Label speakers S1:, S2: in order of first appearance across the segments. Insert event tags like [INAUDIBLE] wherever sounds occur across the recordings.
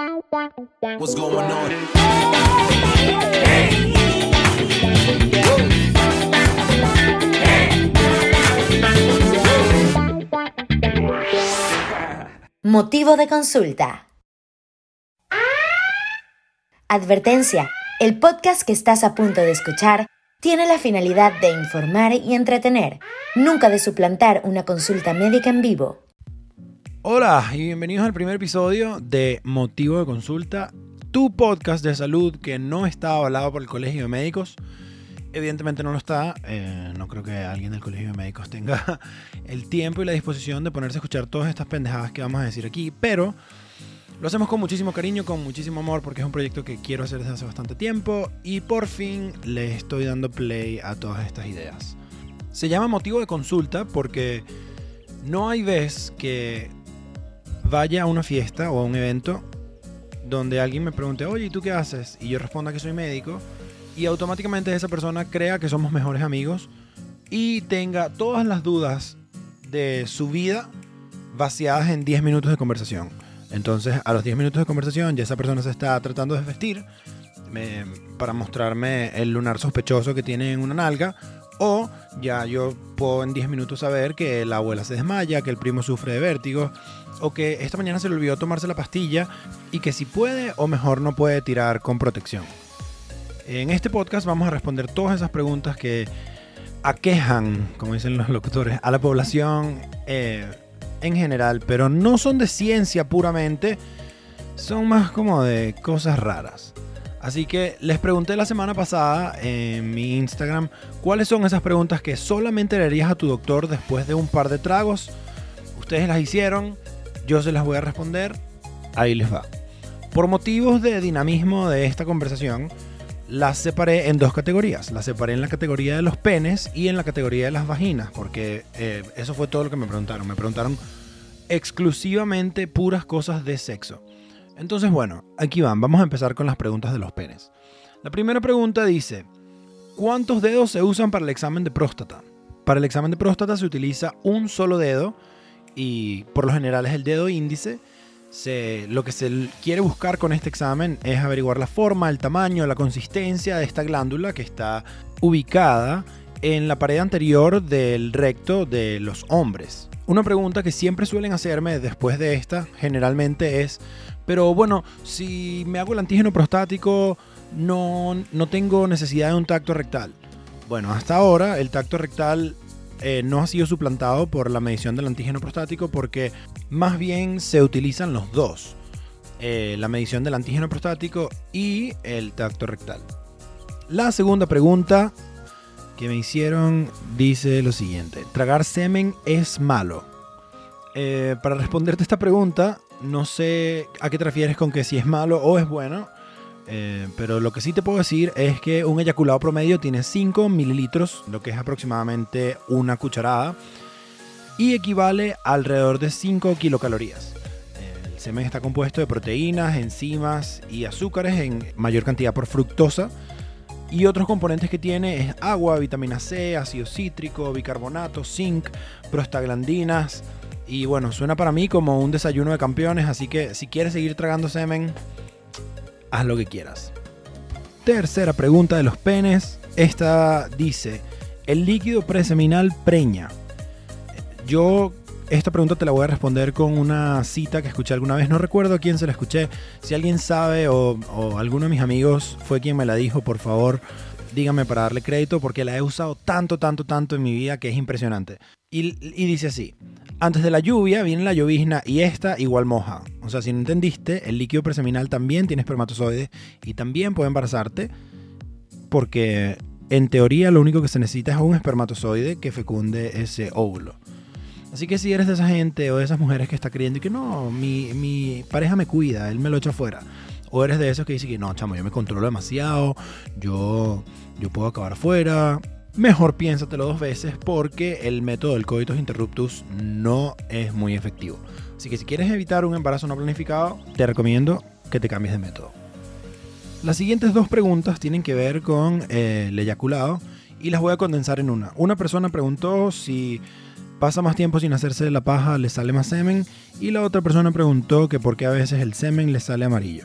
S1: What's going on?
S2: Motivo de consulta. Advertencia. El podcast que estás a punto de escuchar tiene la finalidad de informar y entretener, nunca de suplantar una consulta médica en vivo.
S3: Hola y bienvenidos al primer episodio de Motivo de Consulta, tu podcast de salud que no está avalado por el Colegio de Médicos. Evidentemente no lo está, eh, no creo que alguien del Colegio de Médicos tenga [LAUGHS] el tiempo y la disposición de ponerse a escuchar todas estas pendejadas que vamos a decir aquí, pero lo hacemos con muchísimo cariño, con muchísimo amor, porque es un proyecto que quiero hacer desde hace bastante tiempo y por fin le estoy dando play a todas estas ideas. Se llama Motivo de Consulta porque no hay vez que vaya a una fiesta o a un evento donde alguien me pregunte, oye, ¿y tú qué haces? Y yo responda que soy médico y automáticamente esa persona crea que somos mejores amigos y tenga todas las dudas de su vida vaciadas en 10 minutos de conversación. Entonces, a los 10 minutos de conversación, ya esa persona se está tratando de vestir me- para mostrarme el lunar sospechoso que tiene en una nalga. O ya yo puedo en 10 minutos saber que la abuela se desmaya, que el primo sufre de vértigo, o que esta mañana se le olvidó tomarse la pastilla y que si puede o mejor no puede tirar con protección. En este podcast vamos a responder todas esas preguntas que aquejan, como dicen los locutores, a la población eh, en general, pero no son de ciencia puramente, son más como de cosas raras. Así que les pregunté la semana pasada en mi Instagram cuáles son esas preguntas que solamente le harías a tu doctor después de un par de tragos. Ustedes las hicieron, yo se las voy a responder, ahí les va. Por motivos de dinamismo de esta conversación, las separé en dos categorías. Las separé en la categoría de los penes y en la categoría de las vaginas, porque eh, eso fue todo lo que me preguntaron. Me preguntaron exclusivamente puras cosas de sexo. Entonces, bueno, aquí van. Vamos a empezar con las preguntas de los penes. La primera pregunta dice, ¿cuántos dedos se usan para el examen de próstata? Para el examen de próstata se utiliza un solo dedo y por lo general es el dedo índice. Lo que se quiere buscar con este examen es averiguar la forma, el tamaño, la consistencia de esta glándula que está ubicada en la pared anterior del recto de los hombres. Una pregunta que siempre suelen hacerme después de esta generalmente es, pero bueno, si me hago el antígeno prostático no, no tengo necesidad de un tacto rectal. Bueno, hasta ahora el tacto rectal eh, no ha sido suplantado por la medición del antígeno prostático porque más bien se utilizan los dos. eh, la medición del antígeno prostático y el tacto rectal. La segunda pregunta que me hicieron dice lo siguiente. ¿Tragar semen es malo? Eh, para responderte esta pregunta, no sé a qué te refieres con que si es malo o es bueno. eh, pero lo que sí te puedo decir es que un eyaculado promedio tiene 5 mililitros, lo que es aproximadamente una cucharada, y equivale alrededor de 5 kilocalorías. El semen está compuesto de proteínas, enzimas y azúcares en mayor cantidad por fructosa. Y otros componentes que tiene es agua, vitamina C, ácido cítrico, bicarbonato, zinc, prostaglandinas. Y bueno, suena para mí como un desayuno de campeones, así que si quieres seguir tragando semen, haz lo que quieras. Tercera pregunta de los penes. Esta dice, ¿el líquido preseminal preña? Yo esta pregunta te la voy a responder con una cita que escuché alguna vez. No recuerdo a quién se la escuché. Si alguien sabe o, alguno de mis amigos fue quien me la dijo, por favor, dígame para darle crédito porque la he usado tanto, tanto, tanto en mi vida que es impresionante. Y, dice así. Antes de la lluvia viene la llovizna y esta igual moja. O sea, si no entendiste, el líquido preseminal también tiene espermatozoides y también puede embarazarte porque en teoría lo único que se necesita es un espermatozoide que fecunde ese óvulo. Así que si eres de esa gente o de esas mujeres que está creyendo y que no, mi, mi pareja me cuida, él me lo echa afuera. O eres de esos que dicen que no, chamo, yo me controlo demasiado, yo, yo puedo acabar afuera. Mejor piénsatelo dos veces porque el método del coitus interruptus no es muy efectivo. Así que si quieres evitar un embarazo no planificado, te recomiendo que te cambies de método. Las siguientes dos preguntas tienen que ver con eh, el eyaculado y las voy a condensar en una. Una persona preguntó si pasa más tiempo sin hacerse la paja, le sale más semen. Y la otra persona preguntó que por qué a veces el semen le sale amarillo.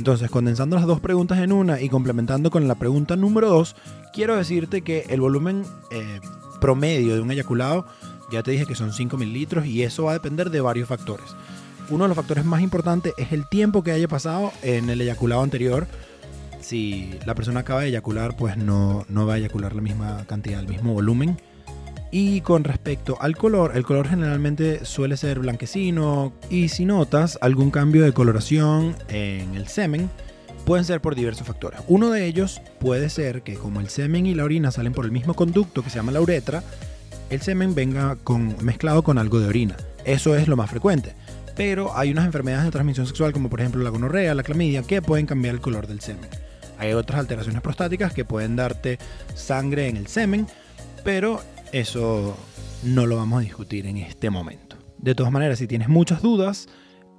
S3: Entonces, condensando las dos preguntas en una y complementando con la pregunta número dos, quiero decirte que el volumen eh, promedio de un eyaculado, ya te dije que son 5 mililitros y eso va a depender de varios factores. Uno de los factores más importantes es el tiempo que haya pasado en el eyaculado anterior. Si la persona acaba de eyacular, pues no, no va a eyacular la misma cantidad, el mismo volumen. Y con respecto al color, el color generalmente suele ser blanquecino y si notas algún cambio de coloración en el semen, pueden ser por diversos factores. Uno de ellos puede ser que como el semen y la orina salen por el mismo conducto que se llama la uretra, el semen venga con, mezclado con algo de orina. Eso es lo más frecuente. Pero hay unas enfermedades de transmisión sexual como por ejemplo la gonorrea, la clamidia, que pueden cambiar el color del semen. Hay otras alteraciones prostáticas que pueden darte sangre en el semen, pero eso no lo vamos a discutir en este momento. De todas maneras, si tienes muchas dudas,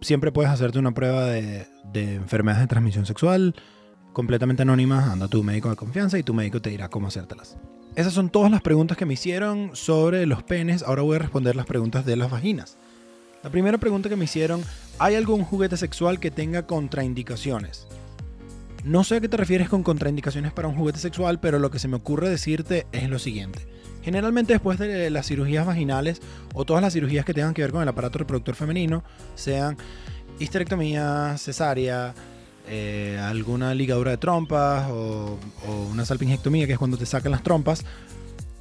S3: siempre puedes hacerte una prueba de, enfermedades de transmisión sexual completamente anónimas. Anda a tu médico de confianza y tu médico te dirá cómo hacértelas. Esas son todas las preguntas que me hicieron sobre los penes. Ahora voy a responder las preguntas de las vaginas. La primera pregunta que me hicieron, ¿hay algún juguete sexual que tenga contraindicaciones? No sé a qué te refieres con contraindicaciones para un juguete sexual, pero lo que se me ocurre decirte es lo siguiente. Generalmente después de las cirugías vaginales o todas las cirugías que tengan que ver con el aparato reproductor femenino, sean histerectomía, cesárea, eh, alguna ligadura de trompas o, una salpingectomía, que es cuando te sacan las trompas,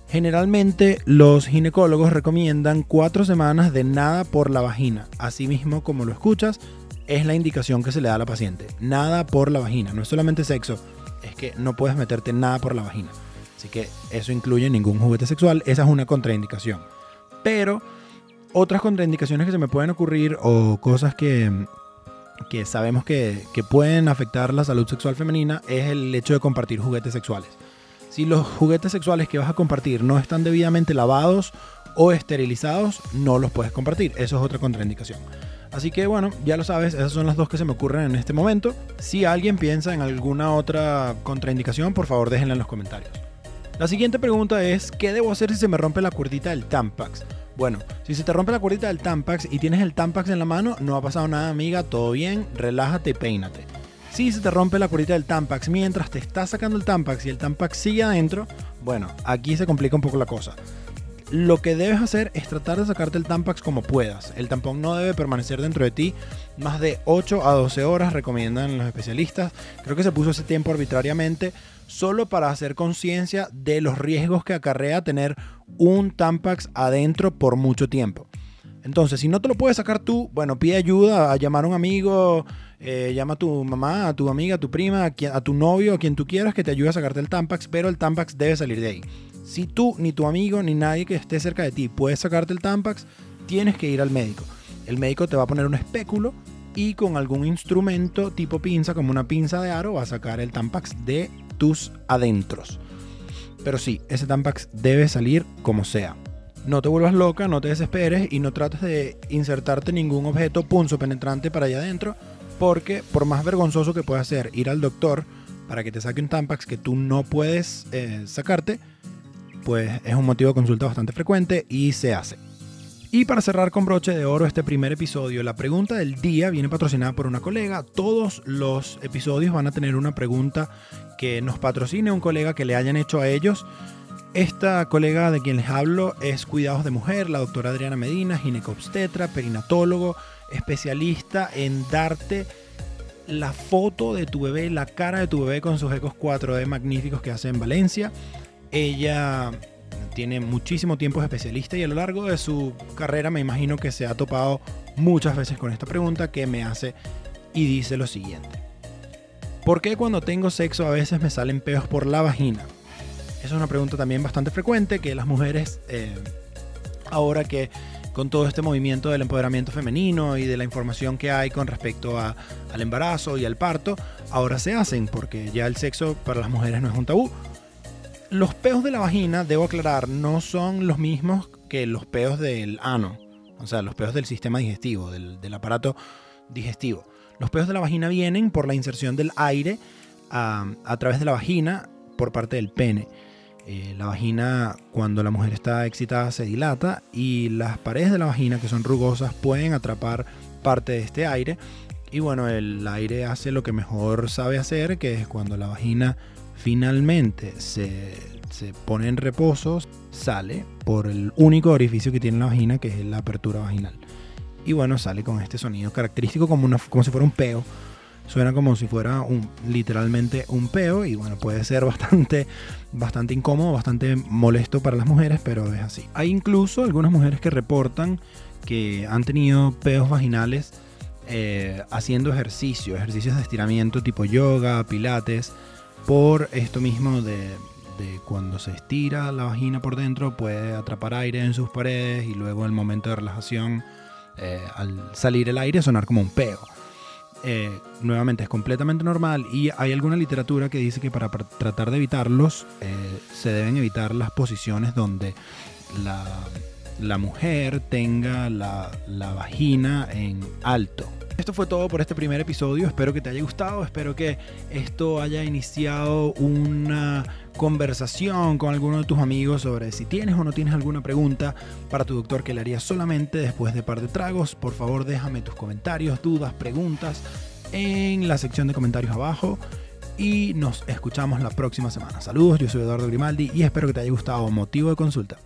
S3: Generalmente los ginecólogos recomiendan cuatro semanas de nada por la vagina. Asimismo, como lo escuchas, es la indicación que se le da a la paciente. Nada por la vagina. No es solamente sexo, es que no puedes meterte nada por la vagina. Así que eso incluye ningún juguete sexual. Esa es una contraindicación. Pero otras contraindicaciones que se me pueden ocurrir o cosas que, que sabemos que, que pueden afectar la salud sexual femenina es el hecho de compartir juguetes sexuales. Si los juguetes sexuales que vas a compartir no están debidamente lavados o esterilizados, no los puedes compartir. Eso es otra contraindicación. Así que bueno, ya lo sabes, esas son las dos que se me ocurren en este momento. Si alguien piensa en alguna otra contraindicación, por favor déjenla en los comentarios. La siguiente pregunta es, ¿qué debo hacer si se me rompe la cuerdita del Tampax? Bueno, si se te rompe la cuerdita del Tampax y tienes el Tampax en la mano, no ha pasado nada amiga, todo bien, relájate y peínate. Si se te rompe la cuerdita del Tampax mientras te estás sacando el Tampax y el Tampax sigue adentro, bueno, aquí se complica un poco la cosa. Lo que debes hacer es tratar de sacarte el Tampax como puedas. El tampón no debe permanecer dentro de ti más de 8 a 12 horas, recomiendan los especialistas. Creo que se puso ese tiempo arbitrariamente solo para hacer conciencia de los riesgos que acarrea tener un Tampax adentro por mucho tiempo. Entonces, si no te lo puedes sacar tú, bueno, pide ayuda, a llamar a un amigo, eh, llama a tu mamá, a tu amiga, a tu prima, a, tu novio, a quien tú quieras que te ayude a sacarte el Tampax, pero el Tampax debe salir de ahí. Si tú, ni tu amigo, ni nadie que esté cerca de ti puede sacarte el Tampax, tienes que ir al médico. El médico te va a poner un espéculo y con algún instrumento tipo pinza, como una pinza de aro, va a sacar el Tampax de tus adentros. Pero sí, ese Tampax debe salir como sea. No te vuelvas loca, no te desesperes y no trates de insertarte ningún objeto punzo penetrante para allá adentro, porque por más vergonzoso que pueda ser ir al doctor para que te saque un Tampax que tú no puedes eh, sacarte, pues es un motivo de consulta bastante frecuente y se hace. Y para cerrar con broche de oro este primer episodio, la pregunta del día viene patrocinada por una colega. Todos los episodios van a tener una pregunta que nos patrocine un colega que le hayan hecho a ellos. Esta colega de quien les hablo es Cuidados de Mujer, la doctora Adriana Medina, ginecobstetra, perinatólogo, especialista en darte la foto de tu bebé, la cara de tu bebé con sus ecos 4D magníficos que hace en Valencia. Ella tiene muchísimo tiempo especialista y a lo largo de su carrera me imagino que se ha topado muchas veces con esta pregunta que me hace y dice lo siguiente. ¿Por qué cuando tengo sexo a veces me salen peos por la vagina? Esa es una pregunta también bastante frecuente que las mujeres, eh, ahora que con todo este movimiento del empoderamiento femenino y de la información que hay con respecto al embarazo y al parto, ahora se hacen porque ya el sexo para las mujeres no es un tabú los peos de la vagina, debo aclarar, no son los mismos que los peos del ano. O sea, los peos del sistema digestivo, del, aparato digestivo. Los peos de la vagina vienen por la inserción del aire a, través de la vagina por parte del pene. Eh, la vagina, cuando la mujer está excitada, se dilata y las paredes de la vagina, que son rugosas, pueden atrapar parte de este aire. Y bueno, el aire hace lo que mejor sabe hacer, que es cuando la vagina finalmente se, se pone en reposo, sale por el único orificio que tiene la vagina, que es la apertura vaginal. Y bueno, sale con este sonido característico como, una, como si fuera un peo. Suena como si fuera un, literalmente un peo y bueno, puede ser bastante, bastante incómodo, bastante molesto para las mujeres, pero es así. Hay incluso algunas mujeres que reportan que han tenido peos vaginales eh, haciendo ejercicio, ejercicios de estiramiento tipo yoga, pilates, por esto mismo de, cuando se estira la vagina por dentro puede atrapar aire en sus paredes y luego el momento de relajación eh, al salir el aire sonar como un peo. Eh, nuevamente es completamente normal y hay alguna literatura que dice que para, para tratar de evitarlos eh, se deben evitar las posiciones donde la, la mujer tenga la, la vagina en alto. Esto fue todo por este primer episodio. Espero que te haya gustado. Espero que esto haya iniciado una conversación con alguno de tus amigos sobre si tienes o no tienes alguna pregunta para tu doctor que le harías solamente después de par de tragos. Por favor, déjame tus comentarios, dudas, preguntas en la sección de comentarios abajo. Y nos escuchamos la próxima semana. Saludos, yo soy Eduardo Grimaldi y espero que te haya gustado Motivo de Consulta.